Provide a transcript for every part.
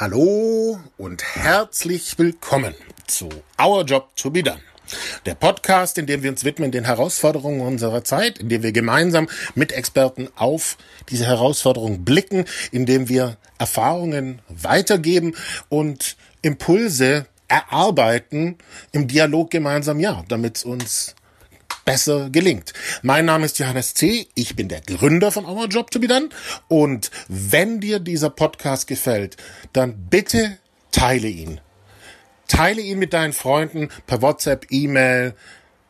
Hallo und herzlich willkommen zu Our Job to be Done. Der Podcast, in dem wir uns widmen den Herausforderungen unserer Zeit, in dem wir gemeinsam mit Experten auf diese Herausforderungen blicken, in dem wir Erfahrungen weitergeben und Impulse erarbeiten im Dialog gemeinsam, ja, damit es uns besser gelingt. Mein Name ist Johannes C. Ich bin der Gründer von Our Job to be Done. Und wenn dir dieser Podcast gefällt, dann bitte teile ihn. Teile ihn mit deinen Freunden per WhatsApp, E-Mail,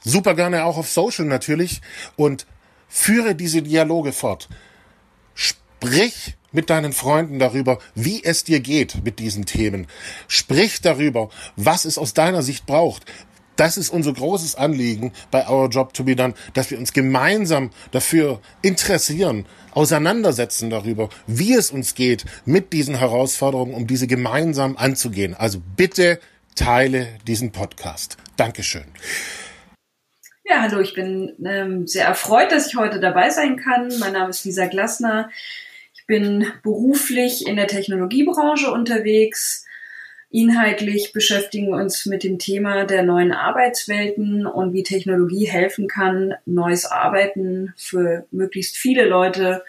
super gerne auch auf Social natürlich und führe diese Dialoge fort. Sprich mit deinen Freunden darüber, wie es dir geht mit diesen Themen. Sprich darüber, was es aus deiner Sicht braucht. Das ist unser großes Anliegen bei Our Job to be Done, dass wir uns gemeinsam dafür interessieren, auseinandersetzen darüber, wie es uns geht mit diesen Herausforderungen, um diese gemeinsam anzugehen. Also bitte teile diesen Podcast. Dankeschön. Ja, hallo, ich bin ähm, sehr erfreut, dass ich heute dabei sein kann. Mein Name ist Lisa Glasner. Ich bin beruflich in der Technologiebranche unterwegs Inhaltlich beschäftigen wir uns mit dem Thema der neuen Arbeitswelten und wie Technologie helfen kann, neues Arbeiten für möglichst viele Leute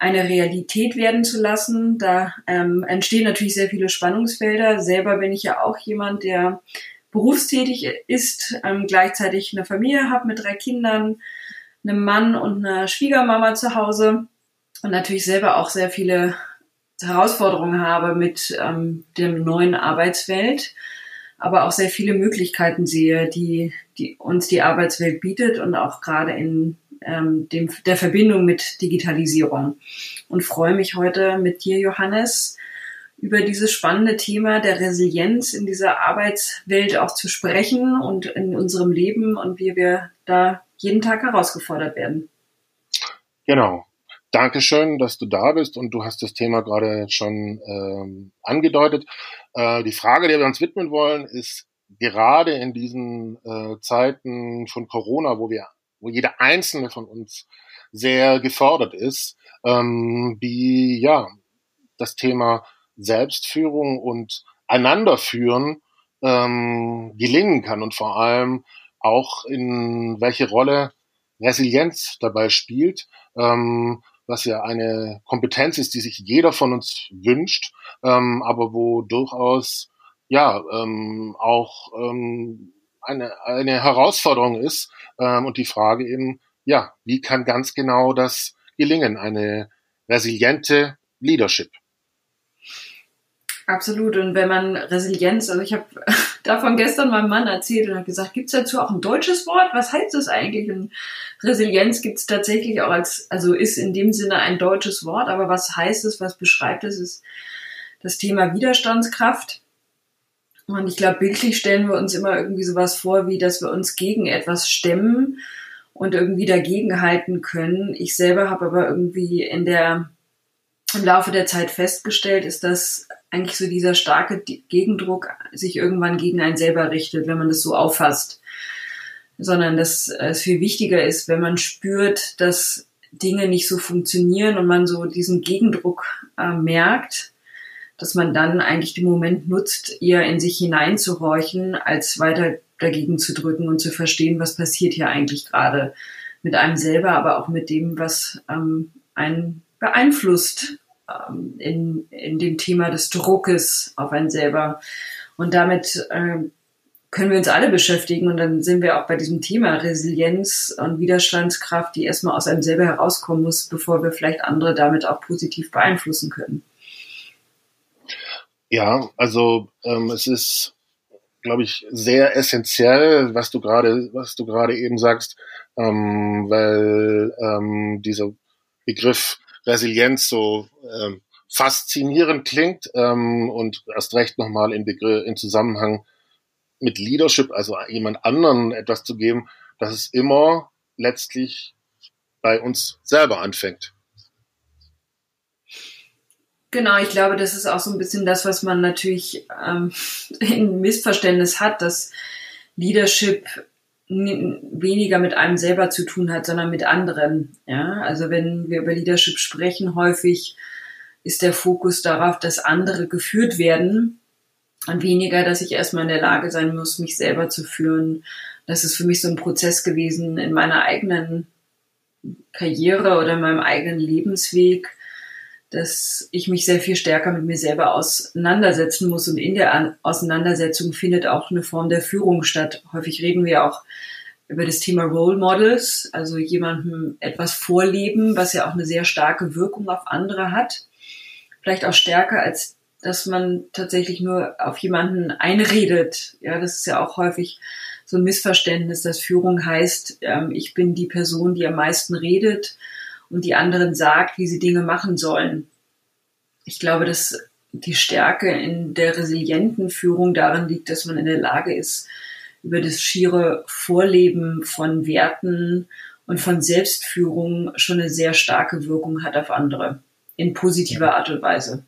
eine Realität werden zu lassen. Da ähm, entstehen natürlich sehr viele Spannungsfelder. Selber bin ich ja auch jemand, der berufstätig ist, ähm, gleichzeitig eine Familie habe mit drei Kindern, einem Mann und einer Schwiegermama zu Hause und natürlich selber auch sehr viele Herausforderungen habe mit ähm, dem neuen Arbeitswelt, aber auch sehr viele Möglichkeiten sehe, die, die uns die Arbeitswelt bietet und auch gerade in ähm, dem, der Verbindung mit Digitalisierung. Und freue mich heute mit dir, Johannes, über dieses spannende Thema der Resilienz in dieser Arbeitswelt auch zu sprechen und in unserem Leben und wie wir da jeden Tag herausgefordert werden. Genau. Dankeschön, dass du da bist und du hast das Thema gerade schon ähm, angedeutet. Äh, die Frage, der wir uns widmen wollen, ist gerade in diesen äh, Zeiten von Corona, wo wir, wo jeder einzelne von uns sehr gefordert ist, ähm, wie ja das Thema Selbstführung und Einanderführen ähm, gelingen kann und vor allem auch in welche Rolle Resilienz dabei spielt. Ähm, was ja eine Kompetenz ist, die sich jeder von uns wünscht, ähm, aber wo durchaus ja ähm, auch ähm, eine, eine Herausforderung ist ähm, und die Frage eben, ja, wie kann ganz genau das gelingen, eine resiliente Leadership? Absolut. Und wenn man Resilienz, also ich habe davon gestern meinem Mann erzählt und habe gesagt, gibt es dazu auch ein deutsches Wort? Was heißt das eigentlich? Und Resilienz gibt es tatsächlich auch als, also ist in dem Sinne ein deutsches Wort, aber was heißt es, was beschreibt es, ist das Thema Widerstandskraft. Und ich glaube, bildlich stellen wir uns immer irgendwie sowas vor, wie dass wir uns gegen etwas stemmen und irgendwie dagegenhalten können. Ich selber habe aber irgendwie in der im Laufe der Zeit festgestellt, ist, dass eigentlich so dieser starke Gegendruck sich irgendwann gegen einen selber richtet, wenn man das so auffasst. Sondern dass es viel wichtiger ist, wenn man spürt, dass Dinge nicht so funktionieren und man so diesen Gegendruck äh, merkt, dass man dann eigentlich den Moment nutzt, eher in sich hineinzuhorchen, als weiter dagegen zu drücken und zu verstehen, was passiert hier eigentlich gerade mit einem selber, aber auch mit dem, was ähm, einen beeinflusst ähm, in, in dem Thema des Druckes auf einen selber. Und damit äh, können wir uns alle beschäftigen und dann sind wir auch bei diesem Thema Resilienz und Widerstandskraft, die erstmal aus einem selber herauskommen muss, bevor wir vielleicht andere damit auch positiv beeinflussen können. Ja, also ähm, es ist, glaube ich, sehr essentiell, was du gerade, was du gerade eben sagst, ähm, weil ähm, dieser Begriff Resilienz so ähm, faszinierend klingt ähm, und erst recht nochmal in, in Zusammenhang mit Leadership, also jemand anderen etwas zu geben, dass es immer letztlich bei uns selber anfängt. Genau, ich glaube, das ist auch so ein bisschen das, was man natürlich ähm, in Missverständnis hat, dass Leadership weniger mit einem selber zu tun hat, sondern mit anderen. Ja, also wenn wir über Leadership sprechen, häufig ist der Fokus darauf, dass andere geführt werden und weniger, dass ich erstmal in der Lage sein muss, mich selber zu führen. Das ist für mich so ein Prozess gewesen in meiner eigenen Karriere oder in meinem eigenen Lebensweg, dass ich mich sehr viel stärker mit mir selber auseinandersetzen muss. Und in der Auseinandersetzung findet auch eine Form der Führung statt. Häufig reden wir auch über das Thema Role Models, also jemandem etwas vorleben, was ja auch eine sehr starke Wirkung auf andere hat. Vielleicht auch stärker, als dass man tatsächlich nur auf jemanden einredet. Ja, das ist ja auch häufig so ein Missverständnis, dass Führung heißt, ähm, ich bin die Person, die am meisten redet und die anderen sagt, wie sie Dinge machen sollen. Ich glaube, dass die Stärke in der resilienten Führung darin liegt, dass man in der Lage ist, über das schiere Vorleben von Werten und von Selbstführung schon eine sehr starke Wirkung hat auf andere. In positiver Art und Weise.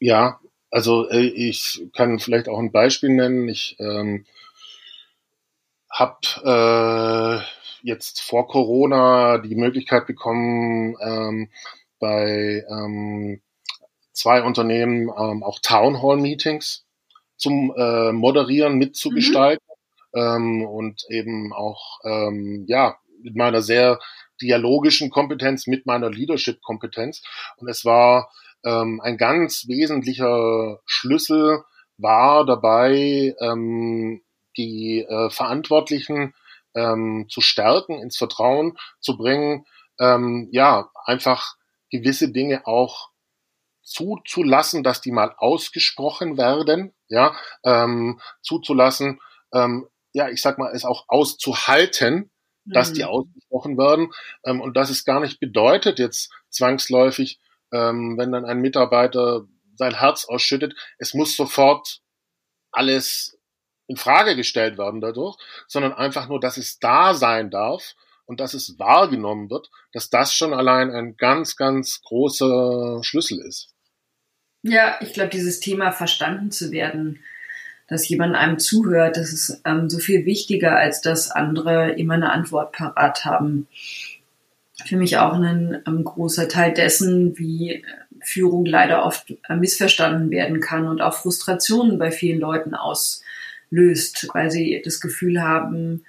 Ja, also äh, ich kann vielleicht auch ein Beispiel nennen. Ich ähm, habe äh, jetzt vor Corona die Möglichkeit bekommen, ähm, bei ähm, zwei Unternehmen ähm, auch Town Hall Meetings zum äh, Moderieren mitzugestalten mhm. ähm, und eben auch ähm, ja mit meiner sehr dialogischen Kompetenz, mit meiner Leadership-Kompetenz. Und es war ähm, ein ganz wesentlicher Schlüssel war dabei, ähm, die äh, Verantwortlichen ähm, zu stärken, ins Vertrauen zu bringen, ähm, ja, einfach gewisse Dinge auch zuzulassen, dass die mal ausgesprochen werden, ja, ähm, zuzulassen, ähm, ja, ich sag mal, es auch auszuhalten, dass die mhm. ausgesprochen werden ähm, und dass es gar nicht bedeutet jetzt zwangsläufig, ähm, wenn dann ein Mitarbeiter sein Herz ausschüttet, es muss sofort alles in Frage gestellt werden dadurch, sondern einfach nur, dass es da sein darf und dass es wahrgenommen wird, dass das schon allein ein ganz, ganz großer Schlüssel ist. Ja, ich glaube, dieses Thema verstanden zu werden, dass jemand einem zuhört, das ist ähm, so viel wichtiger, als dass andere immer eine Antwort parat haben. Für mich auch ein ähm, großer Teil dessen, wie Führung leider oft äh, missverstanden werden kann und auch Frustrationen bei vielen Leuten aus löst, weil sie das Gefühl haben,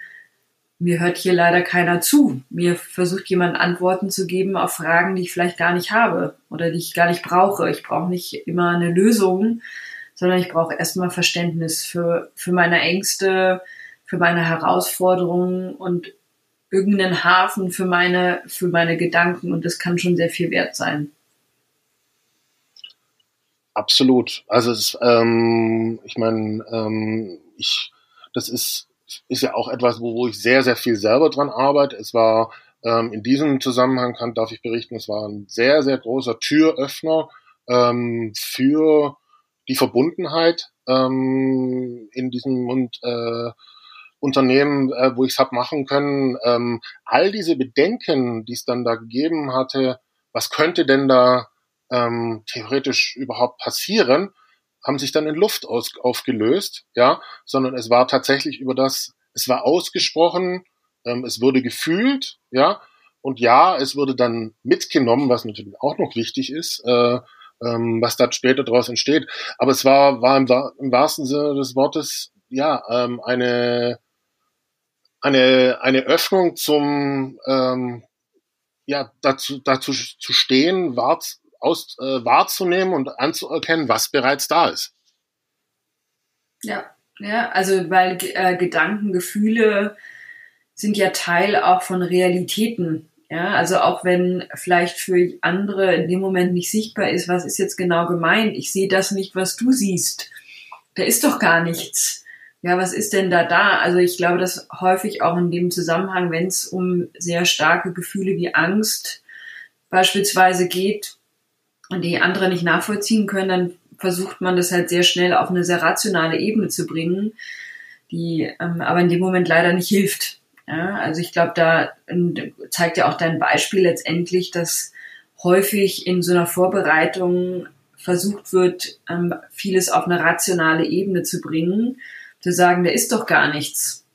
mir hört hier leider keiner zu. Mir versucht jemand Antworten zu geben auf Fragen, die ich vielleicht gar nicht habe oder die ich gar nicht brauche. Ich brauche nicht immer eine Lösung, sondern ich brauche erstmal Verständnis für, für meine Ängste, für meine Herausforderungen und irgendeinen Hafen für meine, für meine Gedanken und das kann schon sehr viel wert sein. Absolut. Also es, ähm, ich meine, ähm, ich, das ist, ist ja auch etwas, wo, wo ich sehr, sehr viel selber dran arbeite. Es war ähm, in diesem Zusammenhang, kann, darf ich berichten, es war ein sehr, sehr großer Türöffner ähm, für die Verbundenheit ähm, in diesem und, äh, Unternehmen, äh, wo ich es habe machen können. Ähm, all diese Bedenken, die es dann da gegeben hatte, was könnte denn da ähm, theoretisch überhaupt passieren, haben sich dann in Luft aus, aufgelöst, ja, sondern es war tatsächlich über das, es war ausgesprochen, ähm, es wurde gefühlt, ja, und ja, es wurde dann mitgenommen, was natürlich auch noch wichtig ist, äh, ähm, was da später daraus entsteht. Aber es war, war im, im wahrsten Sinne des Wortes, ja, ähm, eine, eine, eine Öffnung zum, ähm, ja, dazu, dazu zu stehen, wart, aus, äh, wahrzunehmen und anzuerkennen, was bereits da ist. Ja, ja, also weil äh, Gedanken, Gefühle sind ja Teil auch von Realitäten. Ja, also auch wenn vielleicht für andere in dem Moment nicht sichtbar ist, was ist jetzt genau gemeint? Ich sehe das nicht, was du siehst. Da ist doch gar nichts. Ja, was ist denn da da? Also ich glaube, dass häufig auch in dem Zusammenhang, wenn es um sehr starke Gefühle wie Angst beispielsweise geht, die andere nicht nachvollziehen können, dann versucht man das halt sehr schnell auf eine sehr rationale Ebene zu bringen, die ähm, aber in dem Moment leider nicht hilft. Ja, also ich glaube, da ähm, zeigt ja auch dein Beispiel letztendlich, dass häufig in so einer Vorbereitung versucht wird, ähm, vieles auf eine rationale Ebene zu bringen, zu sagen, da ist doch gar nichts.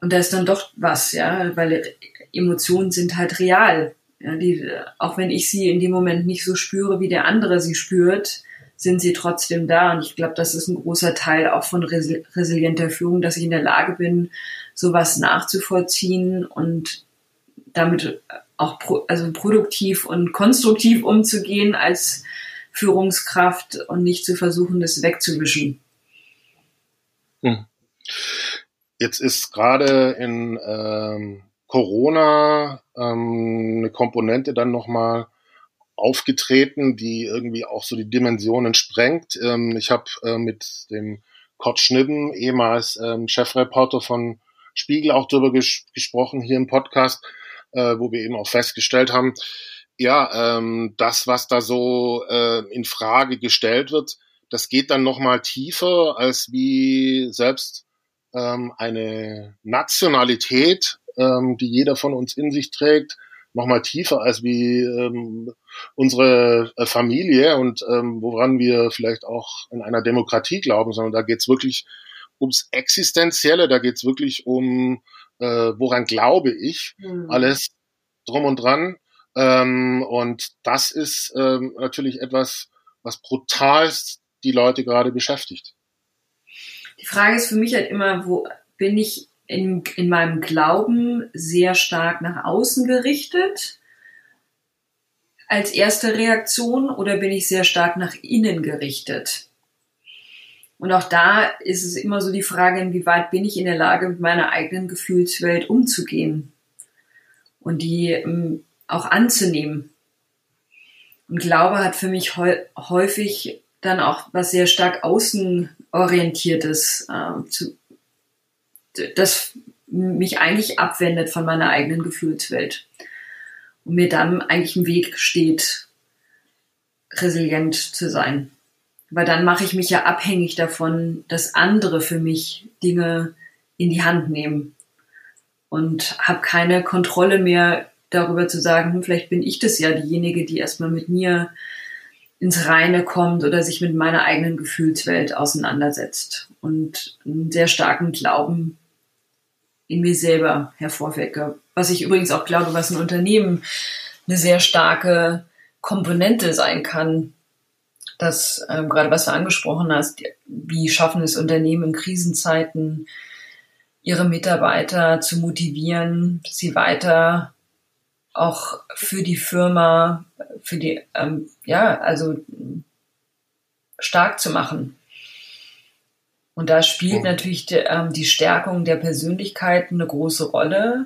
Und da ist dann doch was, ja, weil Emotionen sind halt real. Ja, die, auch wenn ich sie in dem Moment nicht so spüre, wie der andere sie spürt, sind sie trotzdem da. Und ich glaube, das ist ein großer Teil auch von resilienter Führung, dass ich in der Lage bin, sowas nachzuvollziehen und damit auch pro, also produktiv und konstruktiv umzugehen als Führungskraft und nicht zu versuchen, das wegzuwischen. Hm. Jetzt ist gerade in ähm, Corona ähm, eine Komponente dann nochmal aufgetreten, die irgendwie auch so die Dimensionen sprengt. Ähm, ich habe äh, mit dem Kurt Schnibben, ehemals ähm, Chefreporter von Spiegel, auch darüber ges gesprochen hier im Podcast, äh, wo wir eben auch festgestellt haben, ja, ähm, das, was da so äh, in Frage gestellt wird, das geht dann noch mal tiefer als wie selbst ähm, eine Nationalität, ähm, die jeder von uns in sich trägt, noch mal tiefer als wie ähm, unsere äh, Familie und ähm, woran wir vielleicht auch in einer Demokratie glauben, sondern da geht's wirklich ums Existenzielle, da geht's wirklich um, äh, woran glaube ich, mhm. alles drum und dran. Ähm, und das ist ähm, natürlich etwas, was brutalst die Leute gerade beschäftigt. Die Frage ist für mich halt immer, wo bin ich in, in meinem Glauben sehr stark nach außen gerichtet als erste Reaktion oder bin ich sehr stark nach innen gerichtet? Und auch da ist es immer so die Frage, inwieweit bin ich in der Lage, mit meiner eigenen Gefühlswelt umzugehen und die ähm, auch anzunehmen. Und Glaube hat für mich häufig dann auch was sehr stark außenorientiertes, äh, zu, das mich eigentlich abwendet von meiner eigenen Gefühlswelt. Und mir dann eigentlich im Weg steht, resilient zu sein. Weil dann mache ich mich ja abhängig davon, dass andere für mich Dinge in die Hand nehmen. Und habe keine Kontrolle mehr darüber zu sagen, hm, vielleicht bin ich das ja diejenige, die erstmal mit mir ins Reine kommt oder sich mit meiner eigenen Gefühlswelt auseinandersetzt. Und einen sehr starken Glauben in mir selber hervorwecke. Was ich übrigens auch glaube, was ein Unternehmen eine sehr starke Komponente sein kann. Das ähm, gerade was du angesprochen hast, wie schaffen es Unternehmen in Krisenzeiten, ihre Mitarbeiter zu motivieren, sie weiter auch für die Firma, für die, ähm, ja, also stark zu machen. Und da spielt natürlich die, ähm, die Stärkung der Persönlichkeit eine große Rolle.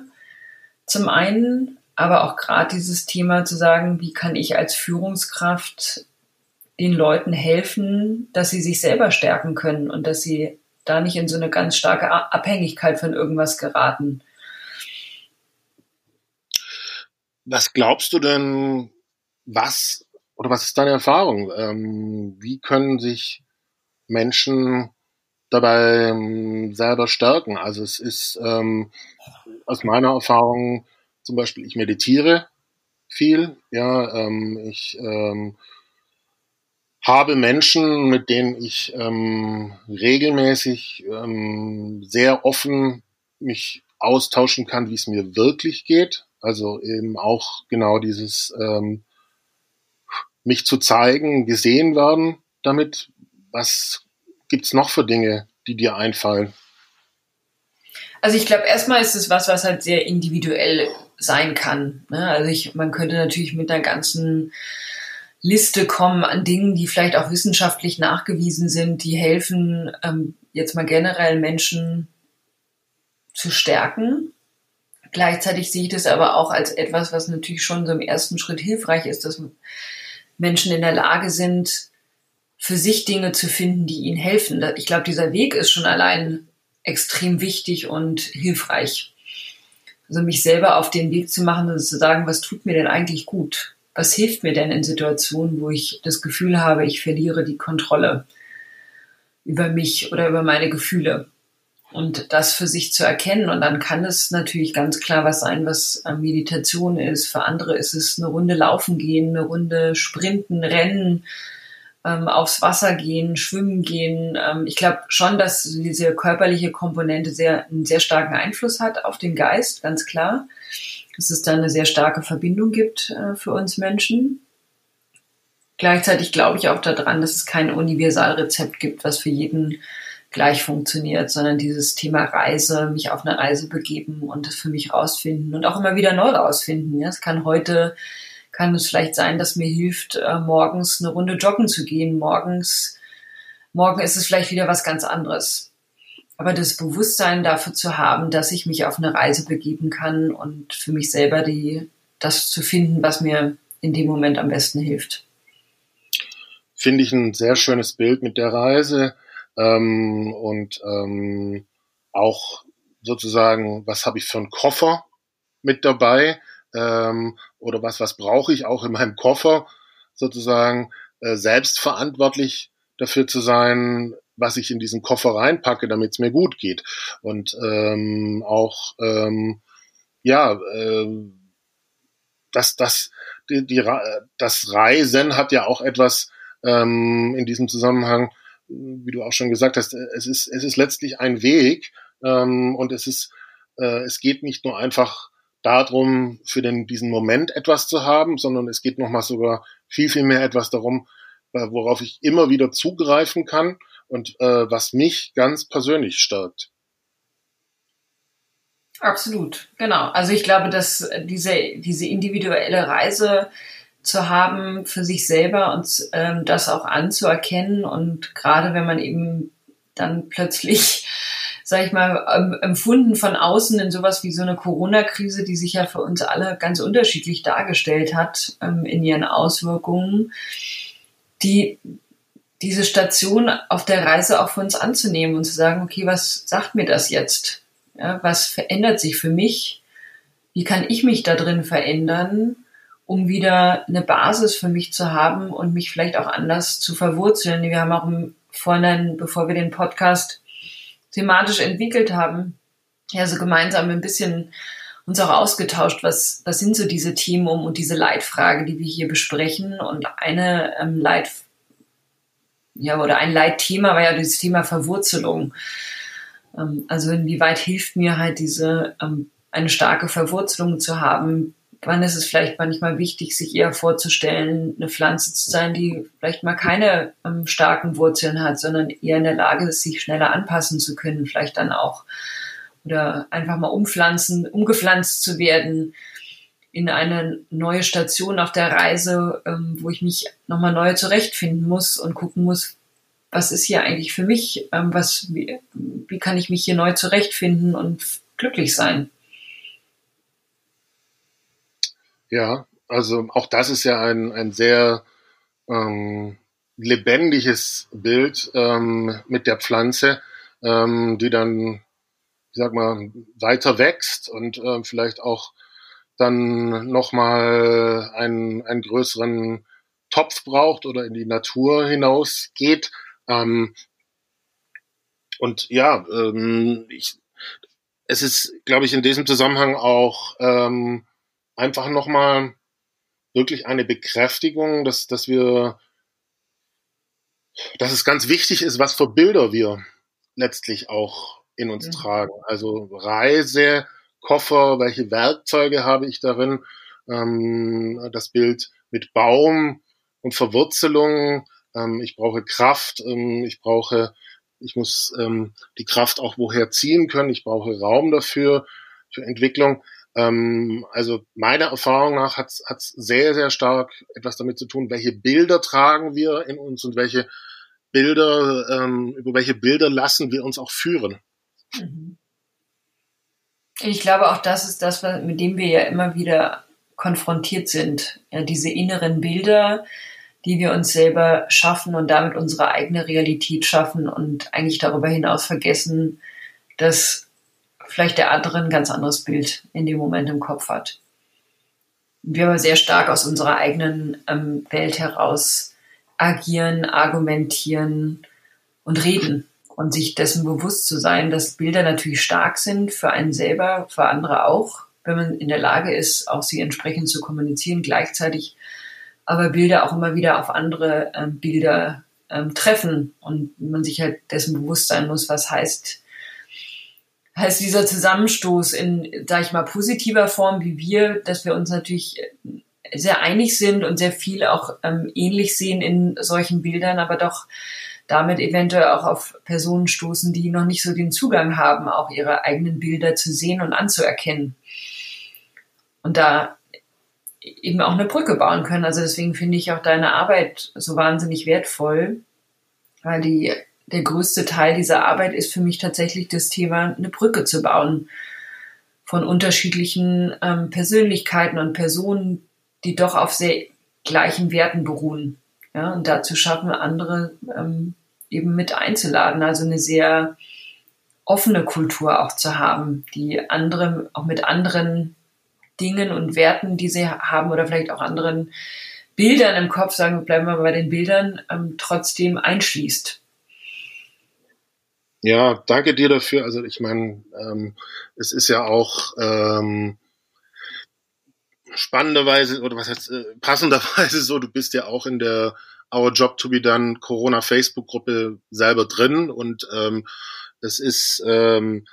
Zum einen, aber auch gerade dieses Thema zu sagen, wie kann ich als Führungskraft den Leuten helfen, dass sie sich selber stärken können und dass sie da nicht in so eine ganz starke Abhängigkeit von irgendwas geraten. Was glaubst du denn, was oder was ist deine Erfahrung? Ähm, wie können sich Menschen dabei ähm, selber stärken? Also es ist ähm, aus meiner Erfahrung zum Beispiel, ich meditiere viel, ja, ähm, ich ähm, habe Menschen, mit denen ich ähm, regelmäßig ähm, sehr offen mich austauschen kann, wie es mir wirklich geht. Also eben auch genau dieses ähm, mich zu zeigen, gesehen werden damit. Was gibt's noch für Dinge, die dir einfallen? Also ich glaube, erstmal ist es was, was halt sehr individuell sein kann. Ne? Also ich, man könnte natürlich mit einer ganzen Liste kommen an Dingen, die vielleicht auch wissenschaftlich nachgewiesen sind, die helfen, ähm, jetzt mal generell Menschen zu stärken. Gleichzeitig sehe ich das aber auch als etwas, was natürlich schon so im ersten Schritt hilfreich ist, dass Menschen in der Lage sind, für sich Dinge zu finden, die ihnen helfen. Ich glaube, dieser Weg ist schon allein extrem wichtig und hilfreich. Also mich selber auf den Weg zu machen und zu sagen, was tut mir denn eigentlich gut? Was hilft mir denn in Situationen, wo ich das Gefühl habe, ich verliere die Kontrolle über mich oder über meine Gefühle? und das für sich zu erkennen. Und dann kann es natürlich ganz klar was sein, was äh, Meditation ist. Für andere ist es eine Runde laufen gehen, eine Runde sprinten, rennen, ähm, aufs Wasser gehen, schwimmen gehen. Ähm, ich glaube schon, dass diese körperliche Komponente sehr, einen sehr starken Einfluss hat auf den Geist, ganz klar. dass es da eine sehr starke Verbindung gibt äh, für uns Menschen. Gleichzeitig glaube ich auch daran, dass es kein Universalrezept gibt, was für jeden gleich funktioniert, sondern dieses Thema Reise, mich auf eine Reise begeben und es für mich rausfinden und auch immer wieder neu rausfinden. Ja, es kann heute, kann es vielleicht sein, dass mir hilft, äh, morgens eine Runde joggen zu gehen. Morgens, morgen ist es vielleicht wieder was ganz anderes. Aber das Bewusstsein dafür zu haben, dass ich mich auf eine Reise begeben kann und für mich selber die, das zu finden, was mir in dem Moment am besten hilft. Finde ich ein sehr schönes Bild mit der Reise ähm, und ähm, auch sozusagen, was habe ich für einen Koffer mit dabei ähm, oder was, was brauche ich auch in meinem Koffer sozusagen äh, selbstverantwortlich dafür zu sein, was ich in diesen Koffer reinpacke, damit es mir gut geht. Und ähm, auch ähm, ja, äh, das, das, die, die, das Reisen hat ja auch etwas ähm, in diesem Zusammenhang wie du auch schon gesagt hast, es ist, es ist letztlich ein Weg ähm, und es ist, äh, es geht nicht nur einfach darum, für den, diesen Moment etwas zu haben, sondern es geht nochmal sogar viel, viel mehr etwas darum, äh, worauf ich immer wieder zugreifen kann und äh, was mich ganz persönlich stärkt. Absolut, genau. Also ich glaube, dass diese, diese individuelle Reise zu haben für sich selber und ähm, das auch anzuerkennen. Und gerade wenn man eben dann plötzlich, sag ich mal, ähm, empfunden von außen in sowas wie so eine Corona-Krise, die sich ja für uns alle ganz unterschiedlich dargestellt hat ähm, in ihren Auswirkungen, die diese Station auf der Reise auch für uns anzunehmen und zu sagen, okay, was sagt mir das jetzt? Ja, was verändert sich für mich? Wie kann ich mich da drin verändern? um wieder eine Basis für mich zu haben und mich vielleicht auch anders zu verwurzeln. Wir haben auch im Vorhinein, bevor wir den Podcast thematisch entwickelt haben, ja so gemeinsam ein bisschen uns auch ausgetauscht, was, was sind so diese Themen um und diese Leitfrage, die wir hier besprechen. Und eine ähm, Leit, ja, oder ein Leitthema war ja dieses Thema Verwurzelung. Ähm, also inwieweit hilft mir halt diese, ähm, eine starke Verwurzelung zu haben, wann ist es vielleicht manchmal wichtig, sich eher vorzustellen, eine Pflanze zu sein, die vielleicht mal keine ähm, starken Wurzeln hat, sondern eher in der Lage ist, sich schneller anpassen zu können, vielleicht dann auch oder einfach mal umpflanzen, umgepflanzt zu werden in eine neue Station auf der Reise, ähm, wo ich mich nochmal neu zurechtfinden muss und gucken muss, was ist hier eigentlich für mich, ähm, was, wie, wie kann ich mich hier neu zurechtfinden und glücklich sein. Ja, also auch das ist ja ein, ein sehr ähm, lebendiges Bild ähm, mit der Pflanze, ähm, die dann, ich sag mal, weiter wächst und äh, vielleicht auch dann nochmal einen, einen größeren Topf braucht oder in die Natur hinausgeht. Ähm, und ja, ähm, ich, es ist, glaube ich, in diesem Zusammenhang auch ähm, einfach nochmal wirklich eine Bekräftigung, dass, dass wir, dass es ganz wichtig ist, was für Bilder wir letztlich auch in uns mhm. tragen. Also Reise, Koffer, welche Werkzeuge habe ich darin, ähm, das Bild mit Baum und Verwurzelung, ähm, ich brauche Kraft, ähm, ich brauche, ich muss ähm, die Kraft auch woher ziehen können, ich brauche Raum dafür, für Entwicklung. Ähm, also meiner Erfahrung nach hat es sehr, sehr stark etwas damit zu tun, welche Bilder tragen wir in uns und welche Bilder, ähm, über welche Bilder lassen wir uns auch führen. Mhm. Ich glaube, auch das ist das, mit dem wir ja immer wieder konfrontiert sind. Ja, diese inneren Bilder, die wir uns selber schaffen und damit unsere eigene Realität schaffen und eigentlich darüber hinaus vergessen, dass vielleicht der andere ein ganz anderes Bild in dem Moment im Kopf hat. Wir aber sehr stark aus unserer eigenen ähm, Welt heraus agieren, argumentieren und reden und sich dessen bewusst zu sein, dass Bilder natürlich stark sind für einen selber, für andere auch, wenn man in der Lage ist, auch sie entsprechend zu kommunizieren, gleichzeitig aber Bilder auch immer wieder auf andere ähm, Bilder ähm, treffen und man sich halt dessen bewusst sein muss, was heißt heißt dieser Zusammenstoß in, sag ich mal, positiver Form wie wir, dass wir uns natürlich sehr einig sind und sehr viel auch ähm, ähnlich sehen in solchen Bildern, aber doch damit eventuell auch auf Personen stoßen, die noch nicht so den Zugang haben, auch ihre eigenen Bilder zu sehen und anzuerkennen. Und da eben auch eine Brücke bauen können. Also deswegen finde ich auch deine Arbeit so wahnsinnig wertvoll, weil die, der größte Teil dieser Arbeit ist für mich tatsächlich das Thema, eine Brücke zu bauen von unterschiedlichen ähm, Persönlichkeiten und Personen, die doch auf sehr gleichen Werten beruhen. Ja, und dazu schaffen, andere ähm, eben mit einzuladen. Also eine sehr offene Kultur auch zu haben, die andere, auch mit anderen Dingen und Werten, die sie haben oder vielleicht auch anderen Bildern im Kopf, sagen wir, bleiben wir bei den Bildern, ähm, trotzdem einschließt. Ja, danke dir dafür. Also ich meine, ähm, es ist ja auch ähm, spannenderweise oder was heißt äh, passenderweise so, du bist ja auch in der Our Job to be Done Corona Facebook Gruppe selber drin und ähm, es ist ähm,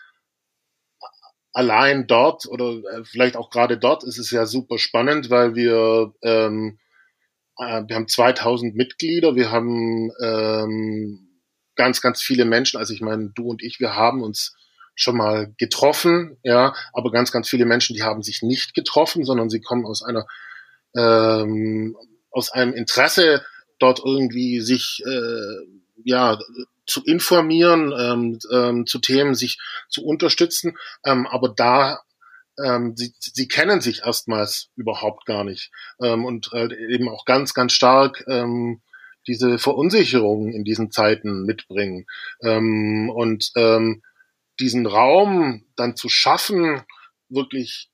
allein dort oder äh, vielleicht auch gerade dort ist es ja super spannend, weil wir ähm, äh, wir haben 2000 Mitglieder, wir haben ähm, ganz ganz viele Menschen. Also ich meine, du und ich, wir haben uns schon mal getroffen, ja, aber ganz ganz viele Menschen, die haben sich nicht getroffen, sondern sie kommen aus einer ähm, aus einem Interesse dort irgendwie sich äh, ja zu informieren, ähm, ähm, zu Themen sich zu unterstützen, ähm, aber da ähm, sie, sie kennen sich erstmals überhaupt gar nicht ähm, und äh, eben auch ganz, ganz stark ähm, diese Verunsicherung in diesen Zeiten mitbringen. Ähm, und ähm, diesen Raum dann zu schaffen, wirklich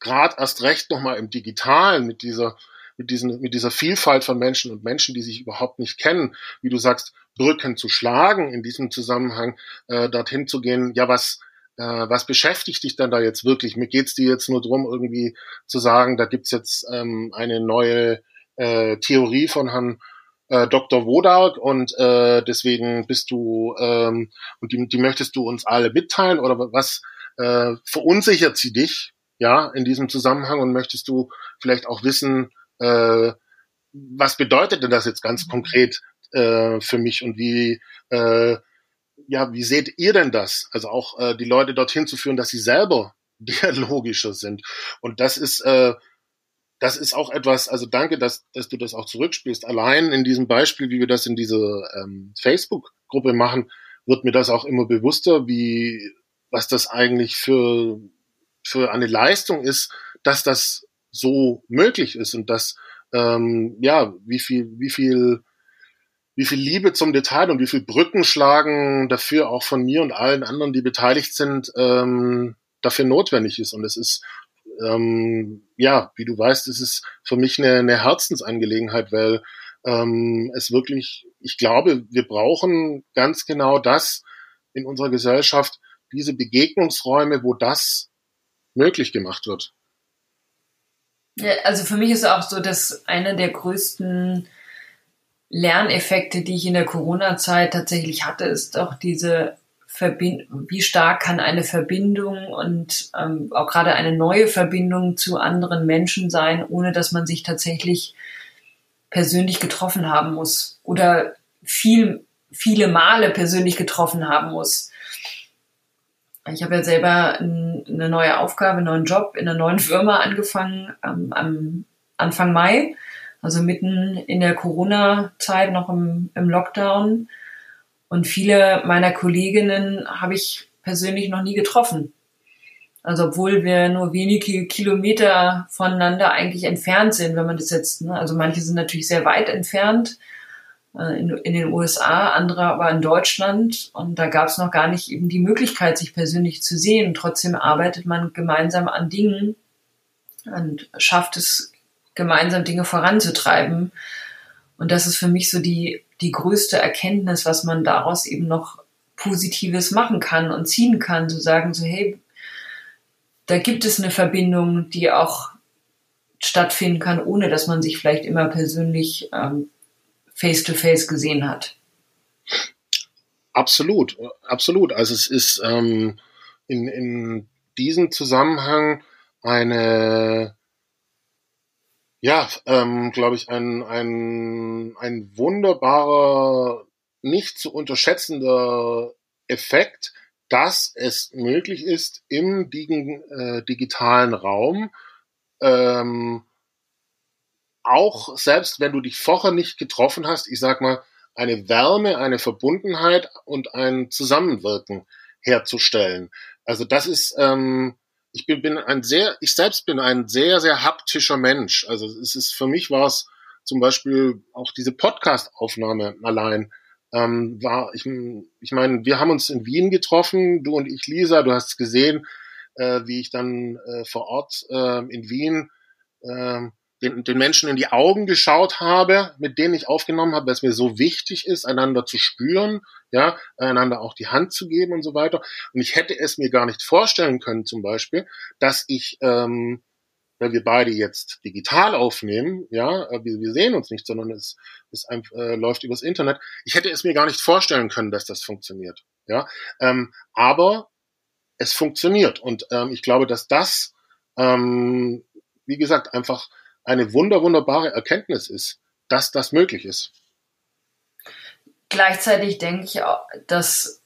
gerade erst recht nochmal im Digitalen mit dieser mit, diesen, mit dieser Vielfalt von Menschen und Menschen, die sich überhaupt nicht kennen, wie du sagst, Brücken zu schlagen in diesem Zusammenhang, äh, dorthin zu gehen, ja, was, äh, was beschäftigt dich dann da jetzt wirklich? Mir geht's dir jetzt nur drum, irgendwie zu sagen, da gibt's jetzt ähm, eine neue äh, Theorie von Herrn äh, Dr. Wodark und äh, deswegen bist du ähm, und die, die möchtest du uns alle mitteilen oder was äh, verunsichert sie dich ja in diesem Zusammenhang und möchtest du vielleicht auch wissen, äh, was bedeutet denn das jetzt ganz konkret äh, für mich und wie, äh, ja, wie seht ihr denn das? Also auch äh, die Leute dorthin zu führen, dass sie selber dialogischer sind. Und das ist, äh, das ist auch etwas, also danke, dass, dass du das auch zurückspielst. Allein in diesem Beispiel, wie wir das in dieser ähm, Facebook-Gruppe machen, wird mir das auch immer bewusster, wie, was das eigentlich für, für eine Leistung ist, dass das so möglich ist und dass ähm, ja wie viel wie viel wie viel Liebe zum Detail und wie viel Brücken schlagen dafür auch von mir und allen anderen, die beteiligt sind, ähm, dafür notwendig ist. Und es ist, ähm, ja, wie du weißt, es ist für mich eine, eine Herzensangelegenheit, weil ähm, es wirklich, ich glaube, wir brauchen ganz genau das in unserer Gesellschaft, diese Begegnungsräume, wo das möglich gemacht wird. Ja, also für mich ist auch so, dass einer der größten Lerneffekte, die ich in der Corona-Zeit tatsächlich hatte, ist auch diese Verbindung, wie stark kann eine Verbindung und ähm, auch gerade eine neue Verbindung zu anderen Menschen sein, ohne dass man sich tatsächlich persönlich getroffen haben muss oder viel, viele Male persönlich getroffen haben muss. Ich habe ja selber eine neue Aufgabe, einen neuen Job in einer neuen Firma angefangen ähm, am Anfang Mai, also mitten in der Corona-Zeit, noch im, im Lockdown. Und viele meiner Kolleginnen habe ich persönlich noch nie getroffen. Also obwohl wir nur wenige Kilometer voneinander eigentlich entfernt sind, wenn man das jetzt, ne? also manche sind natürlich sehr weit entfernt, äh, in, in den USA, andere aber in Deutschland. Und da gab es noch gar nicht eben die Möglichkeit, sich persönlich zu sehen. Trotzdem arbeitet man gemeinsam an Dingen und schafft es, gemeinsam Dinge voranzutreiben. Und das ist für mich so die, die größte Erkenntnis, was man daraus eben noch Positives machen kann und ziehen kann, zu sagen, so, hey, da gibt es eine Verbindung, die auch stattfinden kann, ohne dass man sich vielleicht immer persönlich ähm, face-to-face gesehen hat. Absolut, absolut. Also es ist ähm, in, in diesem Zusammenhang eine, ja, ähm, glaube ich, ein, ein, ein wunderbarer, nicht zu unterschätzender Effekt, dass es möglich ist, im äh, digitalen Raum ähm, auch selbst wenn du dich vorher nicht getroffen hast, ich sag mal, eine Wärme, eine Verbundenheit und ein Zusammenwirken herzustellen. Also das ist, ähm, ich bin, bin ein sehr, ich selbst bin ein sehr, sehr haptischer Mensch. Also es ist für mich war es zum Beispiel auch diese Podcast-Aufnahme allein. Ähm, war, ich, ich meine, wir haben uns in Wien getroffen, du und ich, Lisa, du hast gesehen, äh, wie ich dann äh, vor Ort äh, in Wien äh, den, den Menschen in die Augen geschaut habe, mit denen ich aufgenommen habe, weil es mir so wichtig ist, einander zu spüren, ja, einander auch die Hand zu geben und so weiter. Und ich hätte es mir gar nicht vorstellen können, zum Beispiel, dass ich, ähm, weil wir beide jetzt digital aufnehmen, ja, äh, wir, wir sehen uns nicht, sondern es, es äh, läuft übers Internet. Ich hätte es mir gar nicht vorstellen können, dass das funktioniert, ja. Ähm, aber es funktioniert und ähm, ich glaube, dass das, ähm, wie gesagt, einfach eine wunder, wunderbare Erkenntnis ist, dass das möglich ist. Gleichzeitig denke ich auch, dass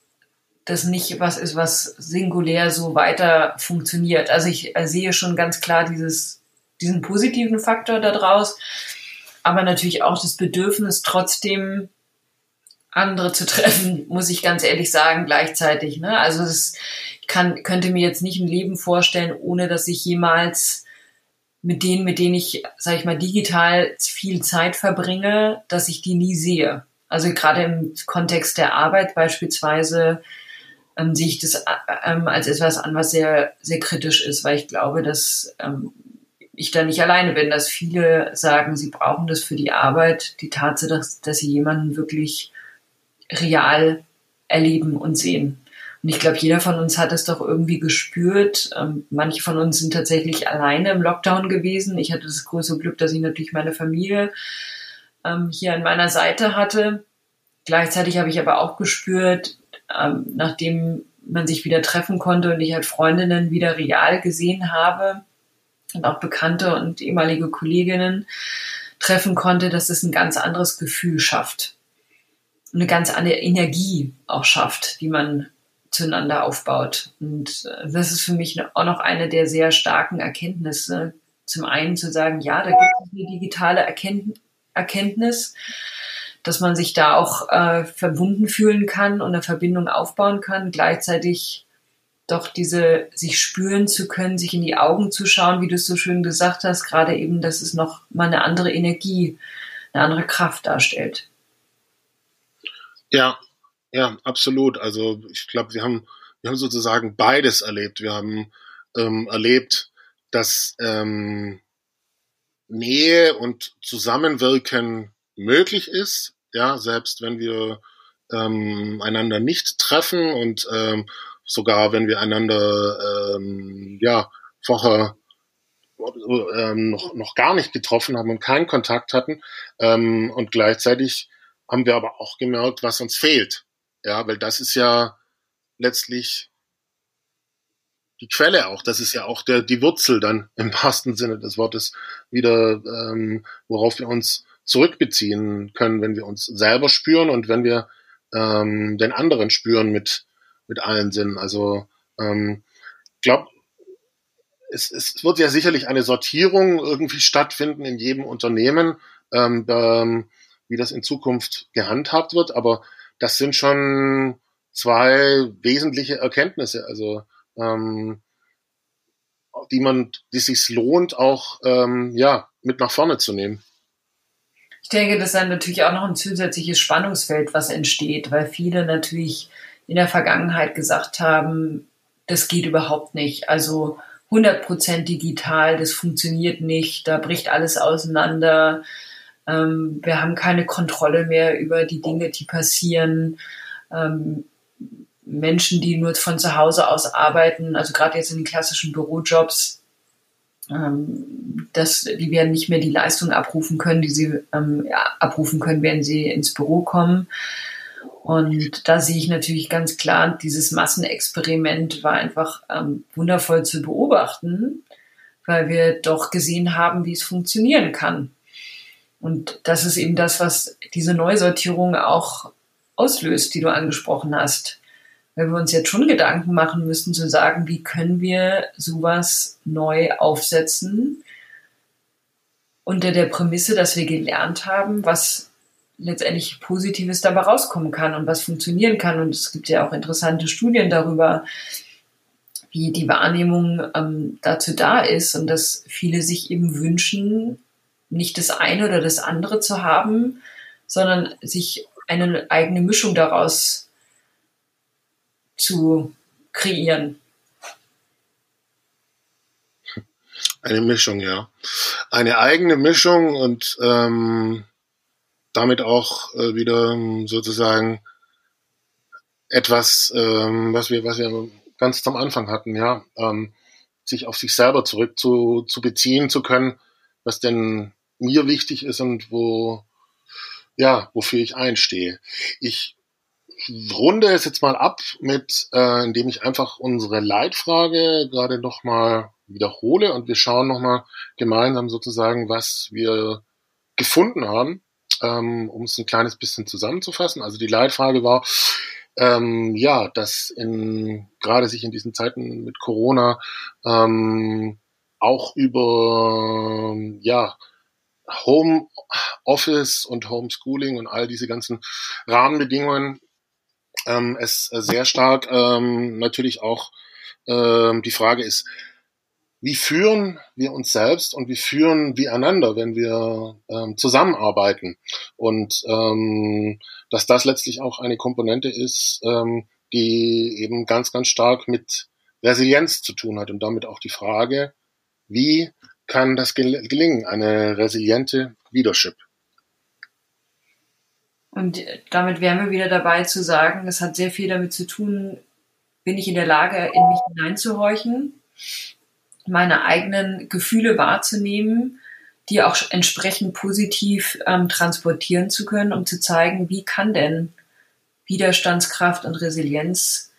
das nicht was ist, was singulär so weiter funktioniert. Also ich sehe schon ganz klar dieses, diesen positiven Faktor daraus, aber natürlich auch das Bedürfnis trotzdem andere zu treffen, muss ich ganz ehrlich sagen, gleichzeitig. Ne? Also das kann, könnte mir jetzt nicht ein Leben vorstellen, ohne dass ich jemals mit denen, mit denen ich, sage ich mal, digital viel Zeit verbringe, dass ich die nie sehe. Also gerade im Kontext der Arbeit beispielsweise ähm, sehe ich das ähm, als etwas an, was sehr, sehr kritisch ist, weil ich glaube, dass ähm, ich da nicht alleine bin, dass viele sagen, sie brauchen das für die Arbeit, die Tatsache, dass, dass sie jemanden wirklich real erleben und sehen. Und ich glaube, jeder von uns hat es doch irgendwie gespürt. Ähm, manche von uns sind tatsächlich alleine im Lockdown gewesen. Ich hatte das große Glück, dass ich natürlich meine Familie ähm, hier an meiner Seite hatte. Gleichzeitig habe ich aber auch gespürt, ähm, nachdem man sich wieder treffen konnte und ich halt Freundinnen wieder real gesehen habe und auch Bekannte und ehemalige Kolleginnen treffen konnte, dass es ein ganz anderes Gefühl schafft. Eine ganz andere Energie auch schafft, die man zueinander aufbaut. Und äh, das ist für mich auch noch eine der sehr starken Erkenntnisse. Zum einen zu sagen, ja, da gibt es eine digitale Erkenntnis, dass man sich da auch äh, verbunden fühlen kann und eine Verbindung aufbauen kann, gleichzeitig doch diese sich spüren zu können, sich in die Augen zu schauen, wie du es so schön gesagt hast, gerade eben, dass es noch mal eine andere Energie, eine andere Kraft darstellt. Ja, ja, absolut. Also ich glaube, wir haben, wir haben sozusagen beides erlebt. Wir haben ähm, erlebt, dass ähm, Nähe und Zusammenwirken möglich ist, ja, selbst wenn wir ähm, einander nicht treffen und ähm, sogar wenn wir einander ähm, ja vorher ähm, noch, noch gar nicht getroffen haben und keinen Kontakt hatten. Ähm, und gleichzeitig haben wir aber auch gemerkt, was uns fehlt. Ja, weil das ist ja letztlich die Quelle auch. Das ist ja auch der, die Wurzel dann im wahrsten Sinne des Wortes wieder, ähm, worauf wir uns zurückbeziehen können, wenn wir uns selber spüren und wenn wir ähm, den anderen spüren mit, mit allen Sinnen. Also ähm, glaube, es, es wird ja sicherlich eine Sortierung irgendwie stattfinden in jedem Unternehmen, ähm, ähm, wie das in Zukunft gehandhabt wird, aber das sind schon zwei wesentliche Erkenntnisse, also ähm, die man, die sich lohnt, auch ähm, ja mit nach vorne zu nehmen. Ich denke, das ist dann natürlich auch noch ein zusätzliches Spannungsfeld, was entsteht, weil viele natürlich in der Vergangenheit gesagt haben, das geht überhaupt nicht. Also 100% digital, das funktioniert nicht, da bricht alles auseinander. Ähm, wir haben keine Kontrolle mehr über die Dinge, die passieren. Ähm, Menschen, die nur von zu Hause aus arbeiten, also gerade jetzt in den klassischen Bürojobs, ähm, das, die werden nicht mehr die Leistung abrufen können, die sie ähm, ja, abrufen können, wenn sie ins Büro kommen. Und da sehe ich natürlich ganz klar, dieses Massenexperiment war einfach ähm, wundervoll zu beobachten, weil wir doch gesehen haben, wie es funktionieren kann. Und das ist eben das, was diese Neusortierung auch auslöst, die du angesprochen hast. Weil wir uns jetzt schon Gedanken machen müssen zu sagen, wie können wir sowas neu aufsetzen unter der Prämisse, dass wir gelernt haben, was letztendlich Positives dabei rauskommen kann und was funktionieren kann. Und es gibt ja auch interessante Studien darüber, wie die Wahrnehmung ähm, dazu da ist und dass viele sich eben wünschen, nicht das eine oder das andere zu haben, sondern sich eine eigene Mischung daraus zu kreieren. Eine Mischung, ja. Eine eigene Mischung und ähm, damit auch äh, wieder ähm, sozusagen etwas, ähm, was wir, was wir ganz zum Anfang hatten, ja, ähm, sich auf sich selber zurück zu, zu beziehen zu können, was denn mir wichtig ist und wo, ja, wofür ich einstehe. Ich runde es jetzt mal ab mit, äh, indem ich einfach unsere Leitfrage gerade nochmal wiederhole und wir schauen nochmal gemeinsam sozusagen, was wir gefunden haben ähm, um es ein kleines bisschen zusammenzufassen. Also die Leitfrage war, ähm, ja, dass in, gerade sich in diesen Zeiten mit Corona ähm, auch über ja, Home Office und Homeschooling und all diese ganzen Rahmenbedingungen ähm, es sehr stark ähm, natürlich auch ähm, die Frage ist, wie führen wir uns selbst und wie führen wir einander, wenn wir ähm, zusammenarbeiten. Und ähm, dass das letztlich auch eine Komponente ist, ähm, die eben ganz, ganz stark mit Resilienz zu tun hat und damit auch die Frage, wie kann das gel gelingen, eine resiliente Leadership. Und damit wären wir wieder dabei zu sagen, das hat sehr viel damit zu tun, bin ich in der Lage, in mich hineinzuhorchen? meine eigenen Gefühle wahrzunehmen, die auch entsprechend positiv ähm, transportieren zu können, um zu zeigen, wie kann denn Widerstandskraft und Resilienz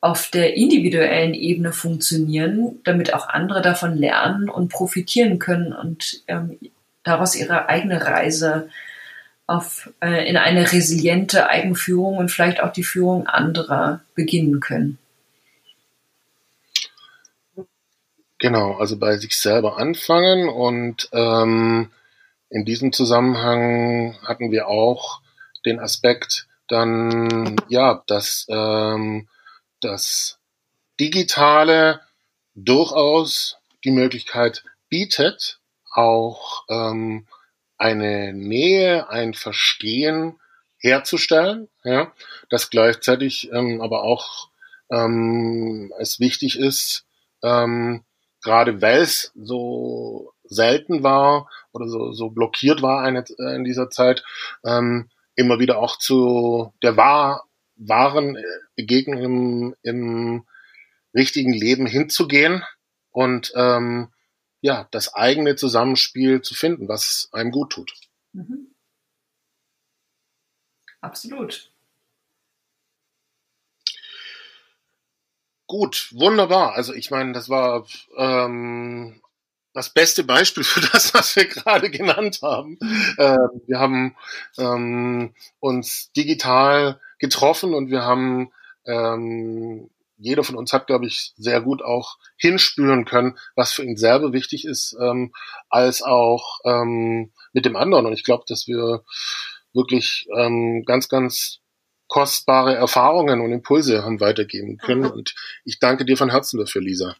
auf der individuellen Ebene funktionieren, damit auch andere davon lernen und profitieren können und ähm, daraus ihre eigene Reise auf, äh, in eine resiliente Eigenführung und vielleicht auch die Führung anderer beginnen können. Genau, also bei sich selber anfangen und ähm, in diesem Zusammenhang hatten wir auch den Aspekt dann, ja, dass ähm, das Digitale durchaus die Möglichkeit bietet, auch ähm, eine Nähe, ein Verstehen herzustellen, ja, dass gleichzeitig ähm, aber auch ähm, es wichtig ist, ähm, gerade weil es so selten war oder so, so blockiert war eine, äh, in dieser Zeit, ähm, immer wieder auch zu der wahr, wahren Begegnung im, im richtigen Leben hinzugehen und ähm, ja, das eigene Zusammenspiel zu finden, was einem gut tut. Mhm. Absolut. Gut, wunderbar. Also ich meine, das war ähm, das beste Beispiel für das, was wir gerade genannt haben. Ähm, wir haben ähm, uns digital getroffen und wir haben ähm, jeder von uns hat, glaube ich, sehr gut auch hinspüren können, was für ihn selber wichtig ist, ähm, als auch ähm, mit dem anderen. Und ich glaube, dass wir wirklich ähm, ganz, ganz kostbare Erfahrungen und Impulse haben weitergeben können. Und ich danke dir von Herzen dafür, Lisa.